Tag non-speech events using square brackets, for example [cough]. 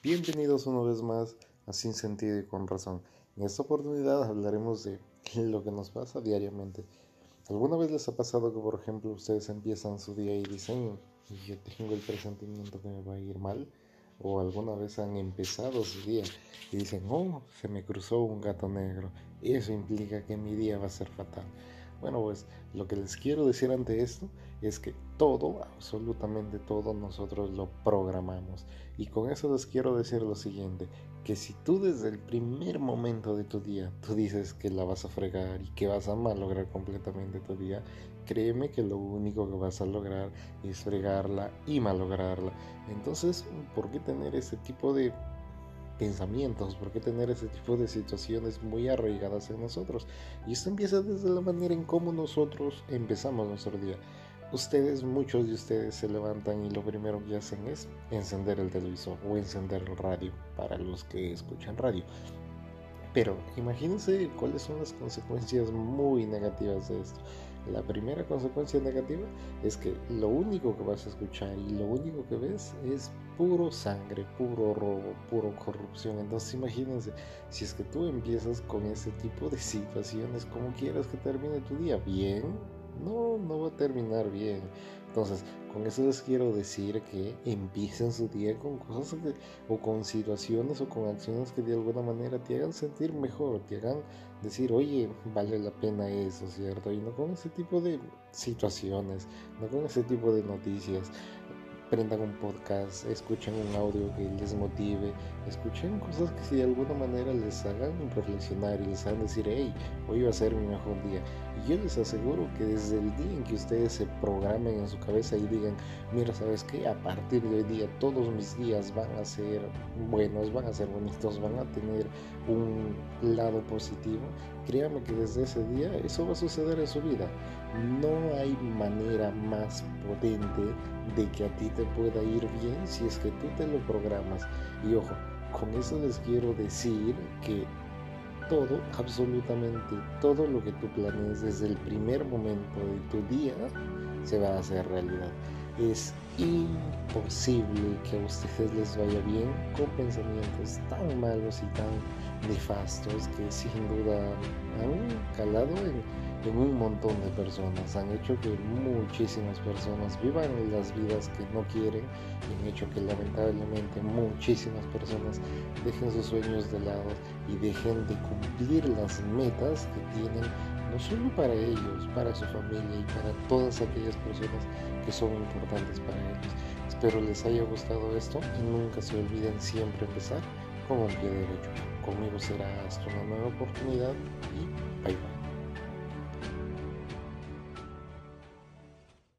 Bienvenidos una vez más a Sin Sentido y con Razón. En esta oportunidad hablaremos de [laughs] lo que nos pasa diariamente. ¿Alguna vez les ha pasado que, por ejemplo, ustedes empiezan su día y dicen, yo tengo el presentimiento que me va a ir mal? ¿O alguna vez han empezado su día y dicen, oh, se me cruzó un gato negro? Y eso implica que mi día va a ser fatal. Bueno, pues lo que les quiero decir ante esto es que todo, absolutamente todo, nosotros lo programamos. Y con eso les quiero decir lo siguiente, que si tú desde el primer momento de tu día, tú dices que la vas a fregar y que vas a malograr completamente tu día, créeme que lo único que vas a lograr es fregarla y malograrla. Entonces, ¿por qué tener ese tipo de pensamientos, por qué tener ese tipo de situaciones muy arraigadas en nosotros. Y esto empieza desde la manera en cómo nosotros empezamos nuestro día. Ustedes, muchos de ustedes se levantan y lo primero que hacen es encender el televisor o encender el radio para los que escuchan radio. Pero imagínense cuáles son las consecuencias muy negativas de esto. La primera consecuencia negativa es que lo único que vas a escuchar y lo único que ves es puro sangre, puro robo, puro corrupción. Entonces imagínense, si es que tú empiezas con ese tipo de situaciones, ¿cómo quieres que termine tu día? ¿Bien? No, no va a terminar bien. Entonces, con eso les quiero decir que empiecen su día con cosas o con situaciones o con acciones que de alguna manera te hagan sentir mejor, te hagan decir, oye, vale la pena eso, ¿cierto? Y no con ese tipo de situaciones, no con ese tipo de noticias prendan un podcast, escuchen un audio que les motive, escuchen cosas que si de alguna manera les hagan reflexionar y les hagan decir, hey, hoy va a ser mi mejor día. Y yo les aseguro que desde el día en que ustedes se programen en su cabeza y digan, mira, ¿sabes qué? A partir de hoy día todos mis días van a ser buenos, van a ser bonitos, van a tener un lado positivo. Créame que desde ese día eso va a suceder en su vida. No hay manera más potente de que a ti pueda ir bien si es que tú te lo programas. Y ojo, con eso les quiero decir que todo, absolutamente todo lo que tú planees desde el primer momento de tu día se va a hacer realidad. Es imposible que a ustedes les vaya bien con pensamientos tan malos y tan nefastos que sin duda han calado en en un montón de personas, han hecho que muchísimas personas vivan las vidas que no quieren y han hecho que lamentablemente muchísimas personas dejen sus sueños de lado y dejen de cumplir las metas que tienen no solo para ellos, para su familia y para todas aquellas personas que son importantes para ellos. Espero les haya gustado esto y nunca se olviden siempre empezar con un pie derecho. Conmigo será hasta una nueva oportunidad y bye bye.